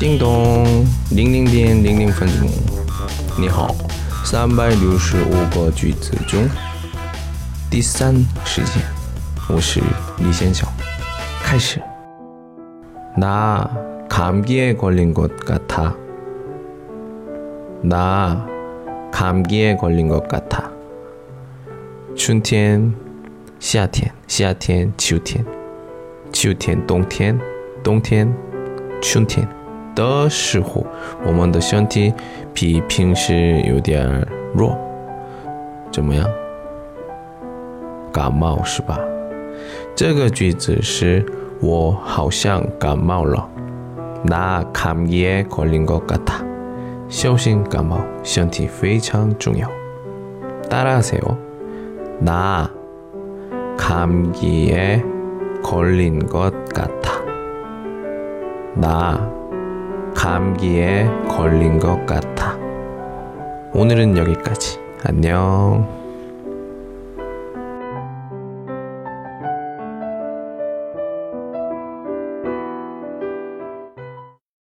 叮咚，零零点零零分钟。你好，三百六十五个句子中第三时间，我是李先生。开始。나감기에걸린것같아나감기에걸린것같아春天、夏天、夏天、秋天、秋天、冬天、冬天、春天。 的时候，我们的身体比平时有点弱，怎么样？感冒是吧？这个句子是我好像感冒了。나감기에걸린것같 아。 小心感冒，身体非常重要。따라하세 요。 나감기에걸린것같 아。 나。 감기에 걸린 것 같아. 오늘은 여기까지. 안녕.